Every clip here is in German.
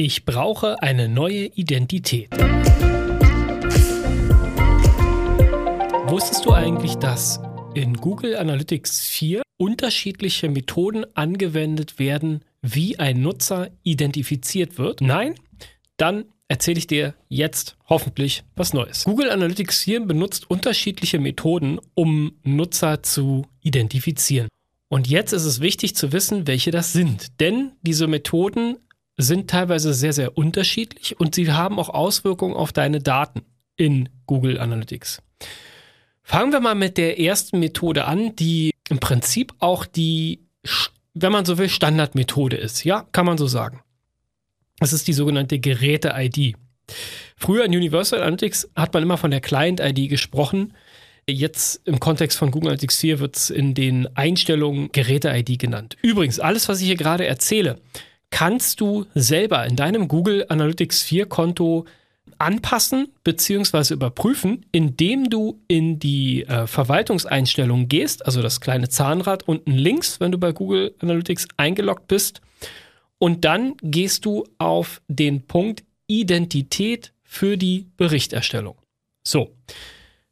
Ich brauche eine neue Identität. Wusstest du eigentlich, dass in Google Analytics 4 unterschiedliche Methoden angewendet werden, wie ein Nutzer identifiziert wird? Nein? Dann erzähle ich dir jetzt hoffentlich was Neues. Google Analytics 4 benutzt unterschiedliche Methoden, um Nutzer zu identifizieren. Und jetzt ist es wichtig zu wissen, welche das sind. Denn diese Methoden sind teilweise sehr, sehr unterschiedlich und sie haben auch Auswirkungen auf deine Daten in Google Analytics. Fangen wir mal mit der ersten Methode an, die im Prinzip auch die, wenn man so will, Standardmethode ist. Ja, kann man so sagen. Das ist die sogenannte Geräte-ID. Früher in Universal Analytics hat man immer von der Client-ID gesprochen. Jetzt im Kontext von Google Analytics 4 wird es in den Einstellungen Geräte-ID genannt. Übrigens, alles, was ich hier gerade erzähle, kannst du selber in deinem Google Analytics 4 Konto anpassen bzw. überprüfen, indem du in die äh, Verwaltungseinstellungen gehst, also das kleine Zahnrad unten links, wenn du bei Google Analytics eingeloggt bist. Und dann gehst du auf den Punkt Identität für die Berichterstellung. So,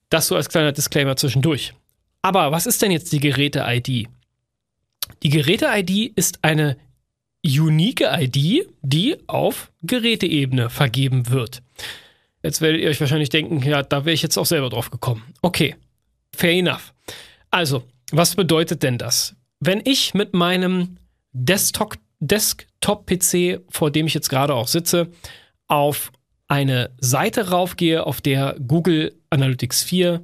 das so als kleiner Disclaimer zwischendurch. Aber was ist denn jetzt die Geräte-ID? Die Geräte-ID ist eine unique ID, die auf Geräteebene vergeben wird. Jetzt werdet ihr euch wahrscheinlich denken, ja, da wäre ich jetzt auch selber drauf gekommen. Okay, fair enough. Also, was bedeutet denn das? Wenn ich mit meinem Desktop, Desktop-PC, vor dem ich jetzt gerade auch sitze, auf eine Seite raufgehe, auf der Google Analytics 4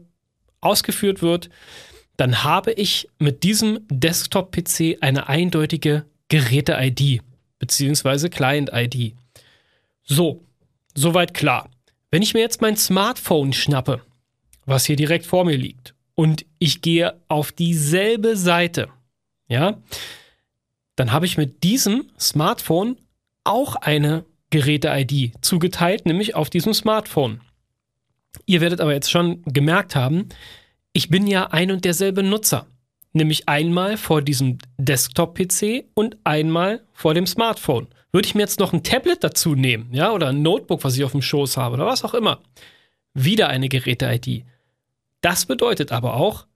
ausgeführt wird, dann habe ich mit diesem Desktop-PC eine eindeutige Geräte-ID beziehungsweise Client-ID. So, soweit klar. Wenn ich mir jetzt mein Smartphone schnappe, was hier direkt vor mir liegt, und ich gehe auf dieselbe Seite, ja, dann habe ich mit diesem Smartphone auch eine Geräte-ID zugeteilt, nämlich auf diesem Smartphone. Ihr werdet aber jetzt schon gemerkt haben, ich bin ja ein und derselbe Nutzer. Nämlich einmal vor diesem Desktop-PC und einmal vor dem Smartphone. Würde ich mir jetzt noch ein Tablet dazu nehmen, ja, oder ein Notebook, was ich auf dem Schoß habe oder was auch immer, wieder eine Geräte-ID. Das bedeutet aber auch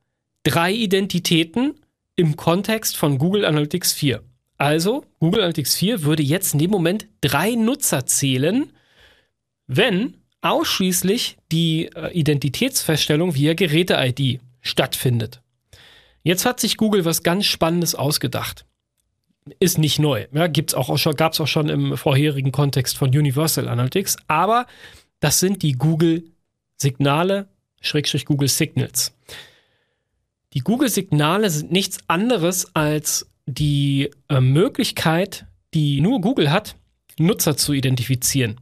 drei Identitäten im Kontext von Google Analytics 4. Also, Google Analytics 4 würde jetzt in dem Moment drei Nutzer zählen, wenn ausschließlich die äh, Identitätsfeststellung via Geräte-ID stattfindet. Jetzt hat sich Google was ganz Spannendes ausgedacht. Ist nicht neu. Ja, gibt's auch schon, gab es auch schon im vorherigen Kontext von Universal Analytics. Aber das sind die Google-Signale, Schrägstrich Google Signals. Die Google-Signale sind nichts anderes als die äh, Möglichkeit, die nur Google hat, Nutzer zu identifizieren.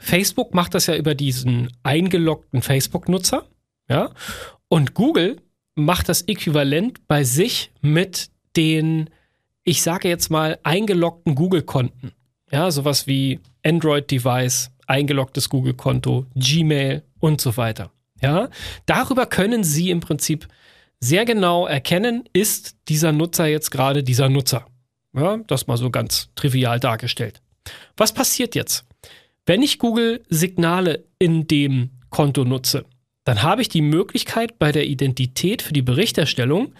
Facebook macht das ja über diesen eingeloggten Facebook-Nutzer. Ja? Und Google macht das Äquivalent bei sich mit den, ich sage jetzt mal, eingeloggten Google-Konten. Ja, sowas wie Android-Device, eingeloggtes Google-Konto, Gmail und so weiter. Ja, darüber können Sie im Prinzip sehr genau erkennen, ist dieser Nutzer jetzt gerade dieser Nutzer. Ja, das mal so ganz trivial dargestellt. Was passiert jetzt? Wenn ich Google Signale in dem Konto nutze, dann habe ich die Möglichkeit bei der Identität für die Berichterstellung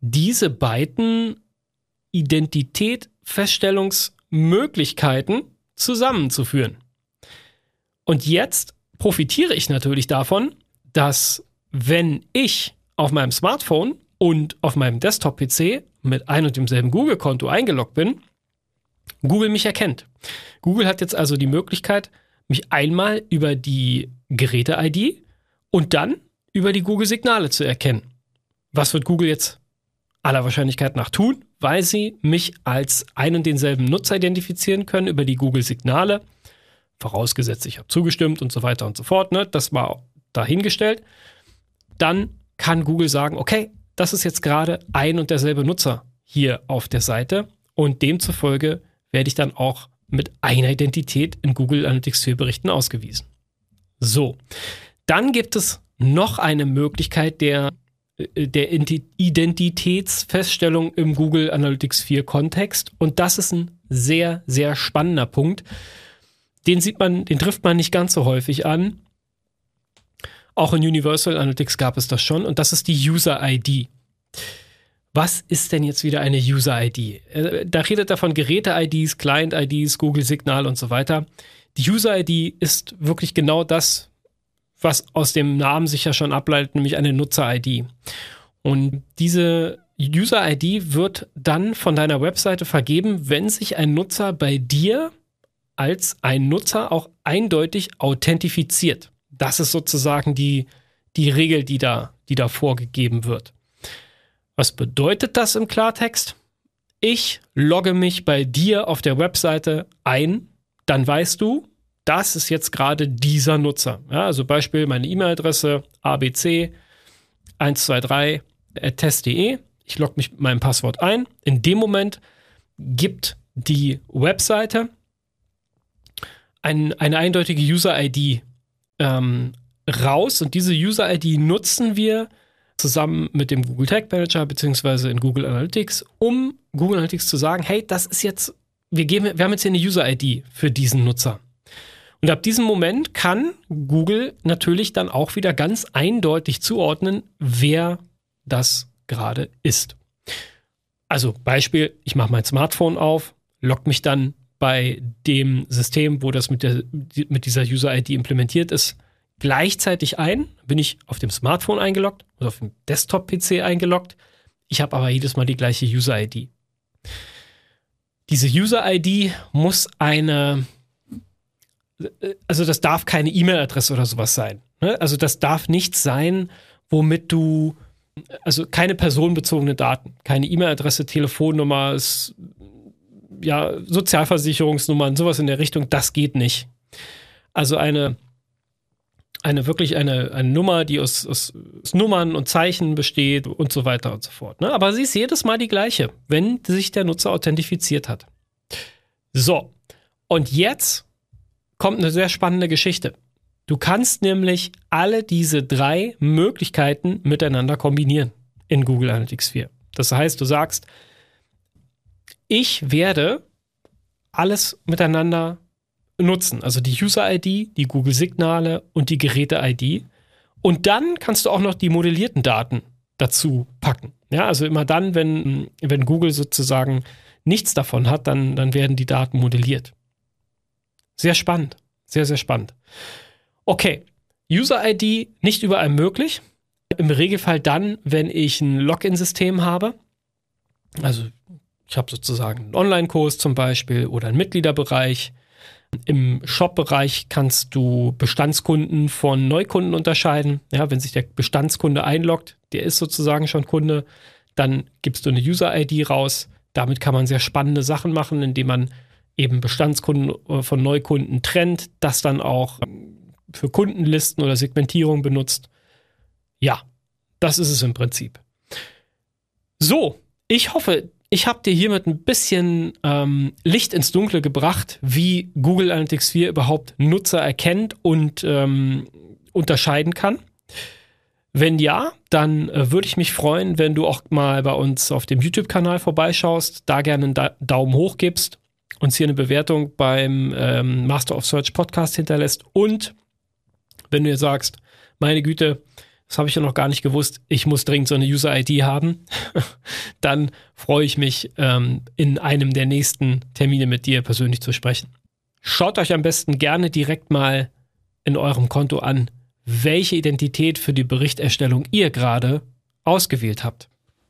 diese beiden Identitätfeststellungsmöglichkeiten zusammenzuführen. Und jetzt profitiere ich natürlich davon, dass wenn ich auf meinem Smartphone und auf meinem Desktop-PC mit ein und demselben Google-Konto eingeloggt bin, Google mich erkennt. Google hat jetzt also die Möglichkeit, mich einmal über die Geräte-ID und dann über die Google-Signale zu erkennen. Was wird Google jetzt aller Wahrscheinlichkeit nach tun? Weil sie mich als ein und denselben Nutzer identifizieren können über die Google-Signale. Vorausgesetzt, ich habe zugestimmt und so weiter und so fort. Ne? Das war dahingestellt. Dann kann Google sagen, okay, das ist jetzt gerade ein und derselbe Nutzer hier auf der Seite und demzufolge werde ich dann auch mit einer Identität in Google Analytics 4 Berichten ausgewiesen. So, dann gibt es noch eine Möglichkeit der äh, der Identitätsfeststellung im Google Analytics 4 Kontext. Und das ist ein sehr, sehr spannender Punkt. Den sieht man, den trifft man nicht ganz so häufig an. Auch in Universal Analytics gab es das schon. Und das ist die User ID. Was ist denn jetzt wieder eine User ID? Äh, da redet er von Geräte-IDs, Client-IDs, Google-Signal und so weiter. Die User ID ist wirklich genau das, was aus dem Namen sich ja schon ableitet, nämlich eine Nutzer-ID. Und diese User-ID wird dann von deiner Webseite vergeben, wenn sich ein Nutzer bei dir als ein Nutzer auch eindeutig authentifiziert. Das ist sozusagen die, die Regel, die da, die da vorgegeben wird. Was bedeutet das im Klartext? Ich logge mich bei dir auf der Webseite ein, dann weißt du, das ist jetzt gerade dieser Nutzer. Ja, also Beispiel meine E-Mail-Adresse abc123.test.de. Ich logge mich mit meinem Passwort ein. In dem Moment gibt die Webseite ein, eine eindeutige User-ID ähm, raus und diese User-ID nutzen wir zusammen mit dem Google Tag Manager beziehungsweise in Google Analytics, um Google Analytics zu sagen, hey, das ist jetzt, wir geben, wir haben jetzt hier eine User-ID für diesen Nutzer. Und ab diesem Moment kann Google natürlich dann auch wieder ganz eindeutig zuordnen, wer das gerade ist. Also Beispiel, ich mache mein Smartphone auf, logge mich dann bei dem System, wo das mit, der, mit dieser User-ID implementiert ist, gleichzeitig ein. Bin ich auf dem Smartphone eingeloggt oder auf dem Desktop-PC eingeloggt. Ich habe aber jedes Mal die gleiche User-ID. Diese User-ID muss eine also das darf keine E-Mail-Adresse oder sowas sein. Ne? Also das darf nichts sein, womit du, also keine personenbezogene Daten, keine E-Mail-Adresse, Telefonnummer, ja, Sozialversicherungsnummern, sowas in der Richtung, das geht nicht. Also eine, eine wirklich eine, eine Nummer, die aus, aus, aus Nummern und Zeichen besteht und so weiter und so fort. Ne? Aber sie ist jedes Mal die gleiche, wenn sich der Nutzer authentifiziert hat. So, und jetzt kommt eine sehr spannende Geschichte. Du kannst nämlich alle diese drei Möglichkeiten miteinander kombinieren in Google Analytics 4. Das heißt, du sagst, ich werde alles miteinander nutzen, also die User-ID, die Google-Signale und die Geräte-ID. Und dann kannst du auch noch die modellierten Daten dazu packen. Ja, also immer dann, wenn, wenn Google sozusagen nichts davon hat, dann, dann werden die Daten modelliert. Sehr spannend. Sehr, sehr spannend. Okay. User-ID nicht überall möglich. Im Regelfall dann, wenn ich ein Login-System habe. Also ich habe sozusagen einen Online-Kurs zum Beispiel oder einen Mitgliederbereich. Im Shop-Bereich kannst du Bestandskunden von Neukunden unterscheiden. Ja, wenn sich der Bestandskunde einloggt, der ist sozusagen schon Kunde, dann gibst du eine User-ID raus. Damit kann man sehr spannende Sachen machen, indem man eben Bestandskunden äh, von Neukunden trennt, das dann auch ähm, für Kundenlisten oder Segmentierung benutzt. Ja, das ist es im Prinzip. So, ich hoffe, ich habe dir hiermit ein bisschen ähm, Licht ins Dunkle gebracht, wie Google Analytics 4 überhaupt Nutzer erkennt und ähm, unterscheiden kann. Wenn ja, dann äh, würde ich mich freuen, wenn du auch mal bei uns auf dem YouTube-Kanal vorbeischaust, da gerne einen da Daumen hoch gibst uns hier eine Bewertung beim ähm, Master of Search Podcast hinterlässt und wenn du jetzt sagst, meine Güte, das habe ich ja noch gar nicht gewusst, ich muss dringend so eine User-ID haben, dann freue ich mich, ähm, in einem der nächsten Termine mit dir persönlich zu sprechen. Schaut euch am besten gerne direkt mal in eurem Konto an, welche Identität für die Berichterstellung ihr gerade ausgewählt habt.